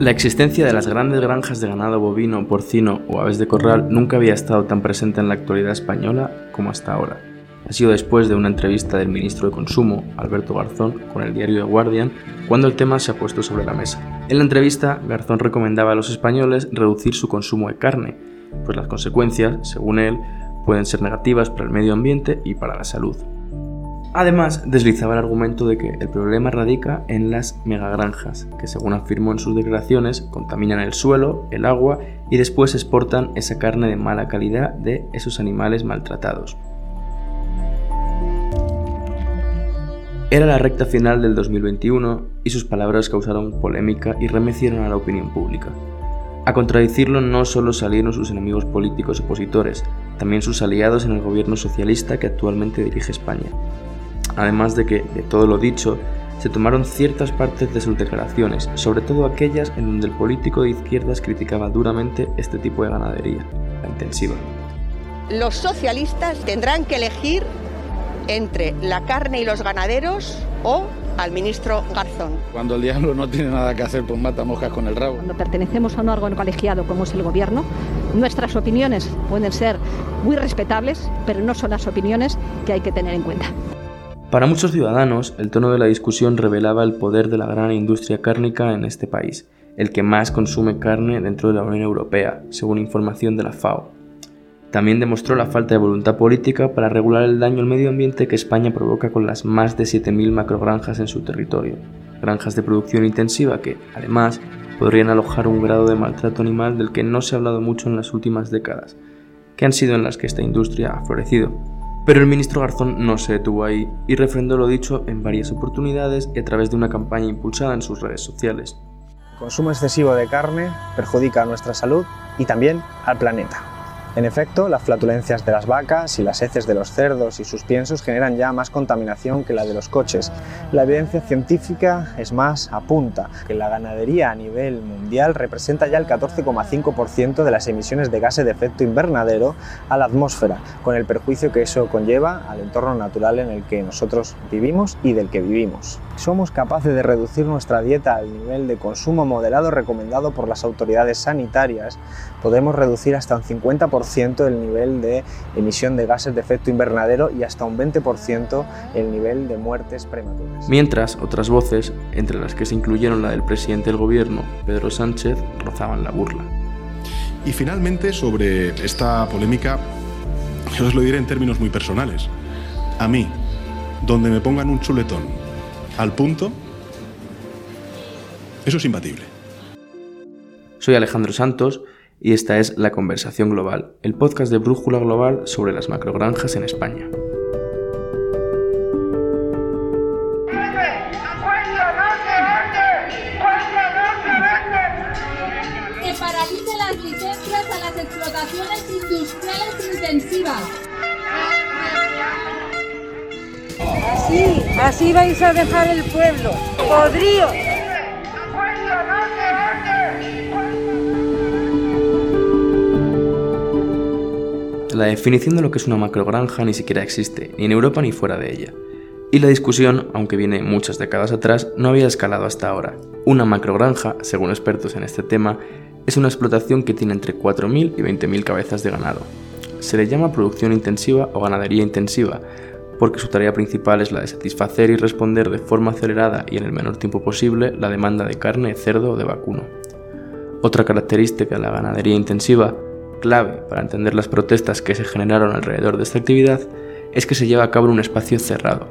La existencia de las grandes granjas de ganado bovino, porcino o aves de corral nunca había estado tan presente en la actualidad española como hasta ahora. Ha sido después de una entrevista del ministro de Consumo, Alberto Garzón, con el diario The Guardian, cuando el tema se ha puesto sobre la mesa. En la entrevista, Garzón recomendaba a los españoles reducir su consumo de carne, pues las consecuencias, según él, pueden ser negativas para el medio ambiente y para la salud. Además, deslizaba el argumento de que el problema radica en las megagranjas, que según afirmó en sus declaraciones, contaminan el suelo, el agua y después exportan esa carne de mala calidad de esos animales maltratados. Era la recta final del 2021 y sus palabras causaron polémica y remecieron a la opinión pública. A contradecirlo no solo salieron sus enemigos políticos opositores, también sus aliados en el gobierno socialista que actualmente dirige España, además de que, de todo lo dicho, se tomaron ciertas partes de sus declaraciones, sobre todo aquellas en donde el político de izquierdas criticaba duramente este tipo de ganadería, la intensiva. Los socialistas tendrán que elegir entre la carne y los ganaderos o al ministro Garzón. Cuando el diablo no tiene nada que hacer, pues mata moscas con el rabo. Cuando pertenecemos a un órgano colegiado como es el gobierno, nuestras opiniones pueden ser muy respetables, pero no son las opiniones que hay que tener en cuenta. Para muchos ciudadanos, el tono de la discusión revelaba el poder de la gran industria cárnica en este país, el que más consume carne dentro de la Unión Europea, según información de la FAO. También demostró la falta de voluntad política para regular el daño al medio ambiente que España provoca con las más de 7.000 macrogranjas en su territorio, granjas de producción intensiva que, además, podrían alojar un grado de maltrato animal del que no se ha hablado mucho en las últimas décadas, que han sido en las que esta industria ha florecido. Pero el ministro Garzón no se detuvo ahí y refrendó lo dicho en varias oportunidades y a través de una campaña impulsada en sus redes sociales. El consumo excesivo de carne perjudica a nuestra salud y también al planeta. En efecto, las flatulencias de las vacas y las heces de los cerdos y sus piensos generan ya más contaminación que la de los coches. La evidencia científica es más apunta que la ganadería a nivel mundial representa ya el 14,5% de las emisiones de gases de efecto invernadero a la atmósfera, con el perjuicio que eso conlleva al entorno natural en el que nosotros vivimos y del que vivimos. Somos capaces de reducir nuestra dieta al nivel de consumo moderado recomendado por las autoridades sanitarias, podemos reducir hasta un 50% el nivel de emisión de gases de efecto invernadero y hasta un 20% el nivel de muertes prematuras. Mientras, otras voces, entre las que se incluyeron la del presidente del gobierno, Pedro Sánchez, rozaban la burla. Y finalmente, sobre esta polémica, yo os lo diré en términos muy personales. A mí, donde me pongan un chuletón al punto, eso es imbatible. Soy Alejandro Santos y esta es La Conversación Global, el podcast de Brújula Global sobre las macrogranjas en España. Que paralice las licencias a las explotaciones industriales intensivas. Así, así vais a dejar el pueblo, podríos. La definición de lo que es una macrogranja ni siquiera existe, ni en Europa ni fuera de ella. Y la discusión, aunque viene muchas décadas atrás, no había escalado hasta ahora. Una macrogranja, según expertos en este tema, es una explotación que tiene entre 4.000 y 20.000 cabezas de ganado. Se le llama producción intensiva o ganadería intensiva, porque su tarea principal es la de satisfacer y responder de forma acelerada y en el menor tiempo posible la demanda de carne, cerdo o de vacuno. Otra característica de la ganadería intensiva clave para entender las protestas que se generaron alrededor de esta actividad es que se lleva a cabo en un espacio cerrado,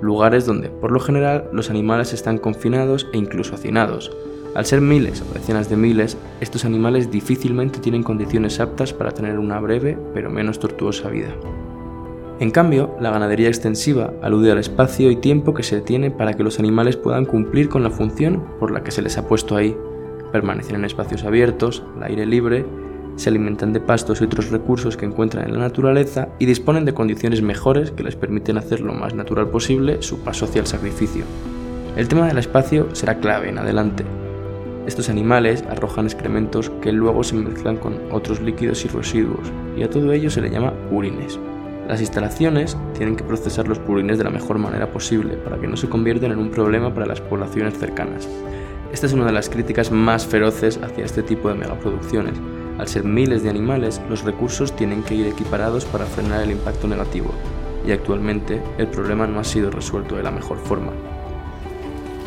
lugares donde, por lo general, los animales están confinados e incluso hacinados. Al ser miles o decenas de miles, estos animales difícilmente tienen condiciones aptas para tener una breve pero menos tortuosa vida. En cambio, la ganadería extensiva alude al espacio y tiempo que se tiene para que los animales puedan cumplir con la función por la que se les ha puesto ahí, permanecer en espacios abiertos, al aire libre se alimentan de pastos y otros recursos que encuentran en la naturaleza y disponen de condiciones mejores que les permiten hacer lo más natural posible su paso hacia el sacrificio. El tema del espacio será clave en adelante. Estos animales arrojan excrementos que luego se mezclan con otros líquidos y residuos, y a todo ello se le llama purines. Las instalaciones tienen que procesar los purines de la mejor manera posible para que no se conviertan en un problema para las poblaciones cercanas. Esta es una de las críticas más feroces hacia este tipo de megaproducciones. Al ser miles de animales, los recursos tienen que ir equiparados para frenar el impacto negativo, y actualmente el problema no ha sido resuelto de la mejor forma.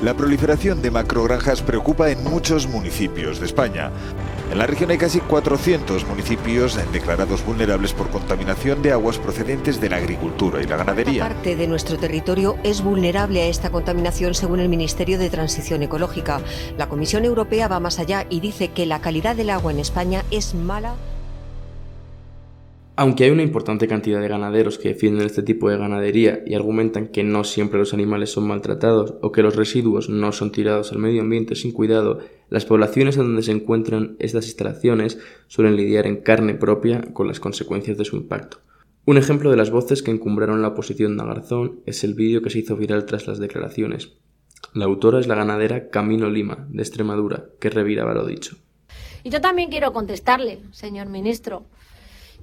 La proliferación de macrogranjas preocupa en muchos municipios de España. En la región hay casi 400 municipios declarados vulnerables por contaminación de aguas procedentes de la agricultura y la ganadería. Parte de nuestro territorio es vulnerable a esta contaminación según el Ministerio de Transición Ecológica. La Comisión Europea va más allá y dice que la calidad del agua en España es mala aunque hay una importante cantidad de ganaderos que defienden este tipo de ganadería y argumentan que no siempre los animales son maltratados o que los residuos no son tirados al medio ambiente sin cuidado, las poblaciones en donde se encuentran estas instalaciones suelen lidiar en carne propia con las consecuencias de su impacto. Un ejemplo de las voces que encumbraron la oposición de Garzón es el vídeo que se hizo viral tras las declaraciones. La autora es la ganadera Camino Lima, de Extremadura, que reviraba lo dicho. Y yo también quiero contestarle, señor ministro.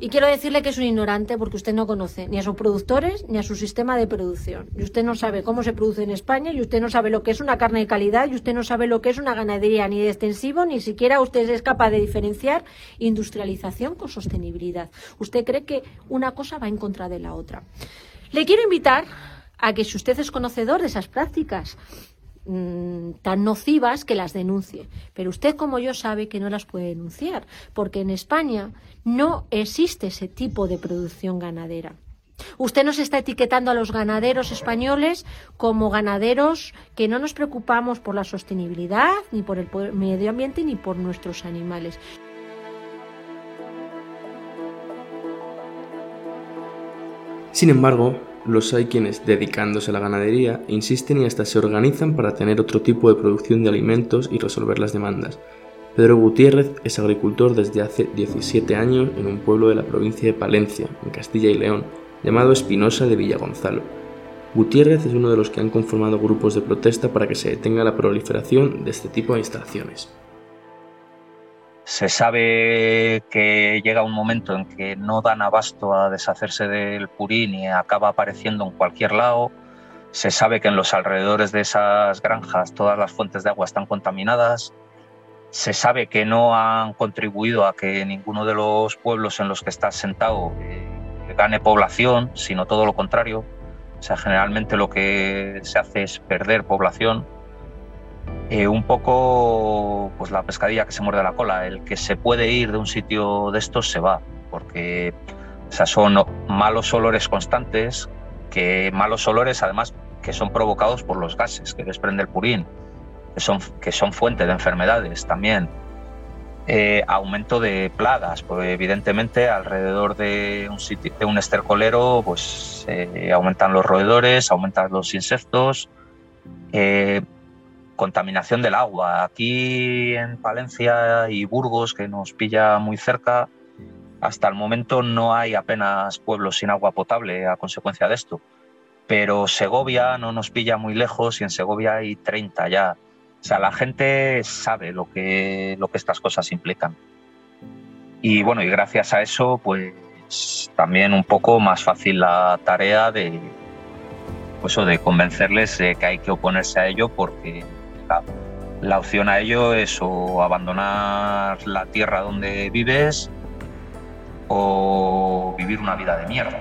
Y quiero decirle que es un ignorante porque usted no conoce ni a sus productores ni a su sistema de producción. Y usted no sabe cómo se produce en España y usted no sabe lo que es una carne de calidad y usted no sabe lo que es una ganadería ni de extensivo, ni siquiera usted es capaz de diferenciar industrialización con sostenibilidad. Usted cree que una cosa va en contra de la otra. Le quiero invitar a que si usted es conocedor de esas prácticas Mm, tan nocivas que las denuncie. Pero usted, como yo, sabe que no las puede denunciar, porque en España no existe ese tipo de producción ganadera. Usted nos está etiquetando a los ganaderos españoles como ganaderos que no nos preocupamos por la sostenibilidad, ni por el medio ambiente, ni por nuestros animales. Sin embargo, los hay quienes, dedicándose a la ganadería, insisten y hasta se organizan para tener otro tipo de producción de alimentos y resolver las demandas. Pedro Gutiérrez es agricultor desde hace 17 años en un pueblo de la provincia de Palencia, en Castilla y León, llamado Espinosa de Villagonzalo. Gutiérrez es uno de los que han conformado grupos de protesta para que se detenga la proliferación de este tipo de instalaciones. Se sabe que llega un momento en que no dan abasto a deshacerse del purín y acaba apareciendo en cualquier lado. Se sabe que en los alrededores de esas granjas todas las fuentes de agua están contaminadas. Se sabe que no han contribuido a que ninguno de los pueblos en los que está sentado eh, gane población, sino todo lo contrario. O sea, generalmente lo que se hace es perder población eh, un poco pues la pescadilla que se muerde la cola. El que se puede ir de un sitio de estos se va, porque son malos olores constantes, que malos olores además que son provocados por los gases que desprende el purín, que son, que son fuente de enfermedades también. Eh, aumento de plagas, pues evidentemente alrededor de un, sitio, de un estercolero pues aumentan los roedores, aumentan los insectos, eh, contaminación del agua. Aquí en Palencia y Burgos, que nos pilla muy cerca, hasta el momento no hay apenas pueblos sin agua potable a consecuencia de esto. Pero Segovia no nos pilla muy lejos y en Segovia hay 30 ya. O sea, la gente sabe lo que, lo que estas cosas implican. Y bueno, y gracias a eso, pues también un poco más fácil la tarea de, pues, de convencerles de que hay que oponerse a ello porque la opción a ello es o abandonar la tierra donde vives o vivir una vida de mierda.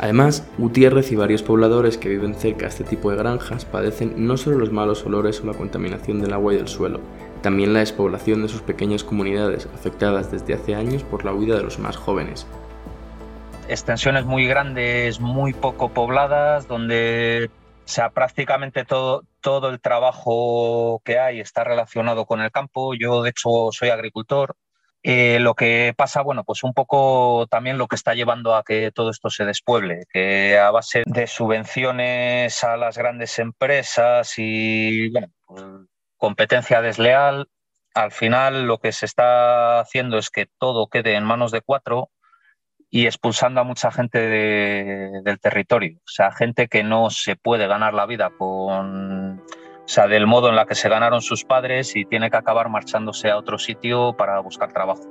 Además, Gutiérrez y varios pobladores que viven cerca de este tipo de granjas padecen no solo los malos olores o la contaminación del agua y del suelo, también la despoblación de sus pequeñas comunidades afectadas desde hace años por la huida de los más jóvenes. Extensiones muy grandes, muy poco pobladas, donde o sea, prácticamente todo, todo el trabajo que hay está relacionado con el campo. Yo, de hecho, soy agricultor. Eh, lo que pasa, bueno, pues un poco también lo que está llevando a que todo esto se despueble, que a base de subvenciones a las grandes empresas y pues, competencia desleal, al final lo que se está haciendo es que todo quede en manos de cuatro y expulsando a mucha gente del territorio. O sea, gente que no se puede ganar la vida con, o sea, del modo en la que se ganaron sus padres y tiene que acabar marchándose a otro sitio para buscar trabajo.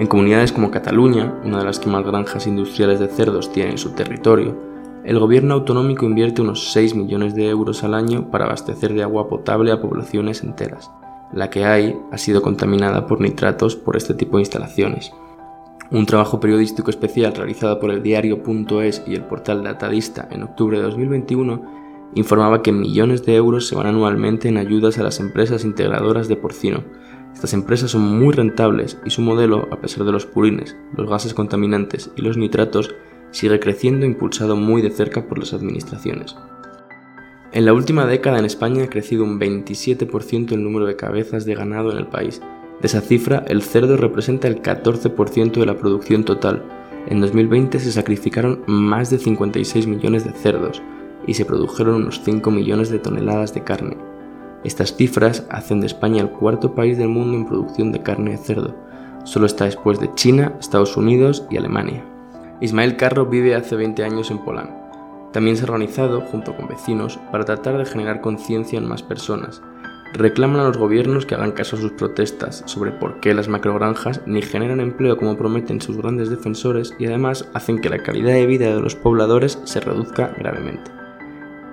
En comunidades como Cataluña, una de las que más granjas industriales de cerdos tiene en su territorio, el gobierno autonómico invierte unos 6 millones de euros al año para abastecer de agua potable a poblaciones enteras. La que hay ha sido contaminada por nitratos por este tipo de instalaciones. Un trabajo periodístico especial realizado por el diario.es y el portal Datadista en octubre de 2021 informaba que millones de euros se van anualmente en ayudas a las empresas integradoras de porcino. Estas empresas son muy rentables y su modelo, a pesar de los purines, los gases contaminantes y los nitratos, sigue creciendo impulsado muy de cerca por las administraciones. En la última década en España ha crecido un 27% el número de cabezas de ganado en el país. De esa cifra, el cerdo representa el 14% de la producción total. En 2020 se sacrificaron más de 56 millones de cerdos y se produjeron unos 5 millones de toneladas de carne. Estas cifras hacen de España el cuarto país del mundo en producción de carne de cerdo. Solo está después de China, Estados Unidos y Alemania. Ismael Carro vive hace 20 años en Polán. También se ha organizado, junto con vecinos, para tratar de generar conciencia en más personas. Reclaman a los gobiernos que hagan caso a sus protestas sobre por qué las macrogranjas ni generan empleo como prometen sus grandes defensores y además hacen que la calidad de vida de los pobladores se reduzca gravemente.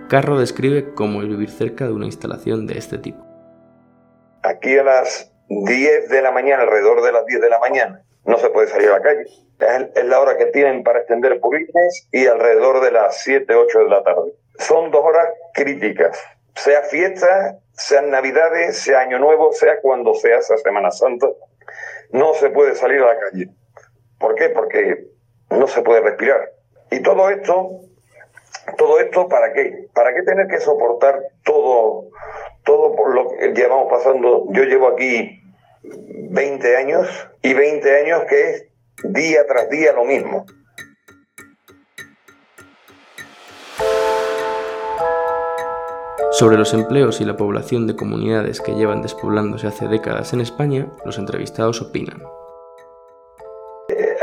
Carro describe cómo es vivir cerca de una instalación de este tipo. Aquí a las 10 de la mañana, alrededor de las 10 de la mañana, no se puede salir a la calle. Es, la hora que tienen para extender purines y alrededor de las 7, 8 de la tarde. Son dos horas críticas. Sea fiesta, sean navidades, sea año nuevo, sea cuando sea esa Semana Santa, no se puede salir a la calle. ¿Por qué? Porque no se puede respirar. Y todo esto, todo esto ¿para qué? ¿Para qué tener que soportar todo, todo por lo que llevamos pasando? Yo llevo aquí 20 años y 20 años que es día tras día lo mismo. Sobre los empleos y la población de comunidades que llevan despoblándose hace décadas en España, los entrevistados opinan.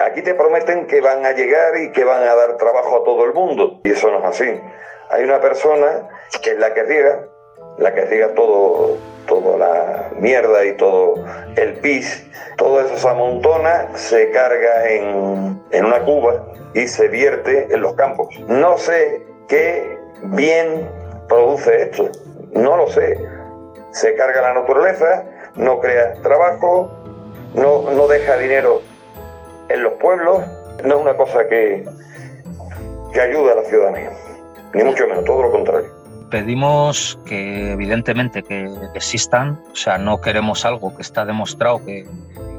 Aquí te prometen que van a llegar y que van a dar trabajo a todo el mundo, y eso no es así. Hay una persona que es la que riega, la que riega todo, toda la mierda y todo el pis, todo eso se amontona, se carga en, en una cuba y se vierte en los campos. No sé qué bien produce esto, no lo sé. Se carga la naturaleza, no crea trabajo, no, no deja dinero en los pueblos, no es una cosa que, que ayuda a la ciudadanía, ni mucho menos, todo lo contrario pedimos que evidentemente que existan, o sea, no queremos algo que está demostrado que,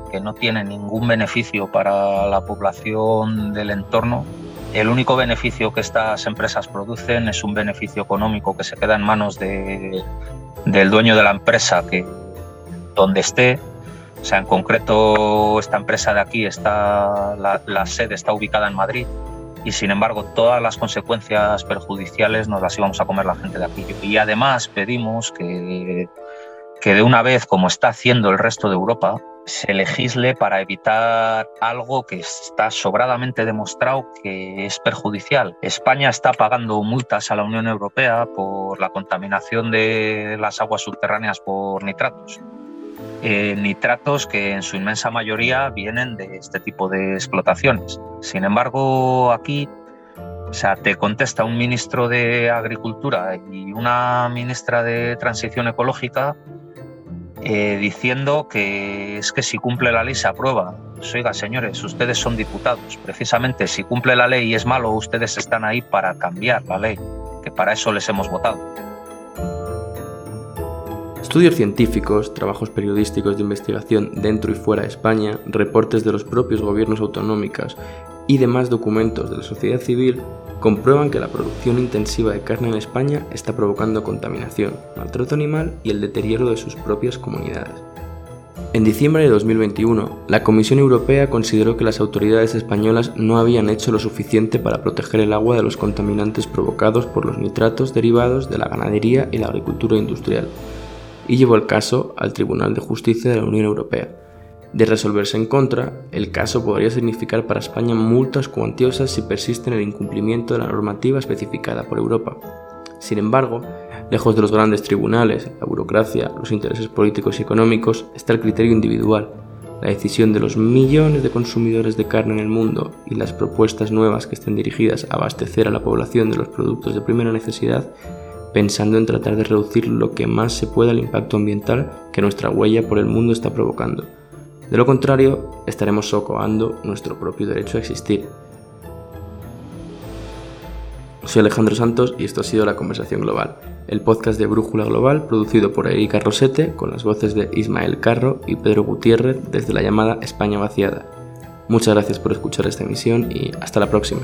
que no tiene ningún beneficio para la población del entorno. El único beneficio que estas empresas producen es un beneficio económico que se queda en manos de, del dueño de la empresa, que donde esté, o sea, en concreto esta empresa de aquí está, la, la sede está ubicada en Madrid, y sin embargo todas las consecuencias perjudiciales nos las íbamos a comer la gente de aquí. Y además pedimos que, que de una vez, como está haciendo el resto de Europa, se legisle para evitar algo que está sobradamente demostrado que es perjudicial. España está pagando multas a la Unión Europea por la contaminación de las aguas subterráneas por nitratos. Eh, nitratos que en su inmensa mayoría vienen de este tipo de explotaciones. Sin embargo, aquí o sea, te contesta un ministro de Agricultura y una ministra de Transición Ecológica eh, diciendo que es que si cumple la ley se aprueba. Pues, oiga, señores, ustedes son diputados. Precisamente si cumple la ley y es malo, ustedes están ahí para cambiar la ley, que para eso les hemos votado. Estudios científicos, trabajos periodísticos de investigación dentro y fuera de España, reportes de los propios gobiernos autonómicos y demás documentos de la sociedad civil comprueban que la producción intensiva de carne en España está provocando contaminación, maltrato animal y el deterioro de sus propias comunidades. En diciembre de 2021, la Comisión Europea consideró que las autoridades españolas no habían hecho lo suficiente para proteger el agua de los contaminantes provocados por los nitratos derivados de la ganadería y la agricultura industrial, y llevó el caso al Tribunal de Justicia de la Unión Europea. De resolverse en contra, el caso podría significar para España multas cuantiosas si persiste en el incumplimiento de la normativa especificada por Europa. Sin embargo, lejos de los grandes tribunales, la burocracia, los intereses políticos y económicos, está el criterio individual. la decisión de los millones de consumidores de carne en el mundo y las propuestas nuevas que estén dirigidas a abastecer a la población de los productos de primera necesidad, pensando en tratar de reducir lo que más se pueda el impacto ambiental que nuestra huella por el mundo está provocando. De lo contrario, estaremos socoando nuestro propio derecho a existir. Soy Alejandro Santos y esto ha sido La Conversación Global, el podcast de Brújula Global producido por Erika Rosete con las voces de Ismael Carro y Pedro Gutiérrez desde la llamada España Vaciada. Muchas gracias por escuchar esta emisión y hasta la próxima.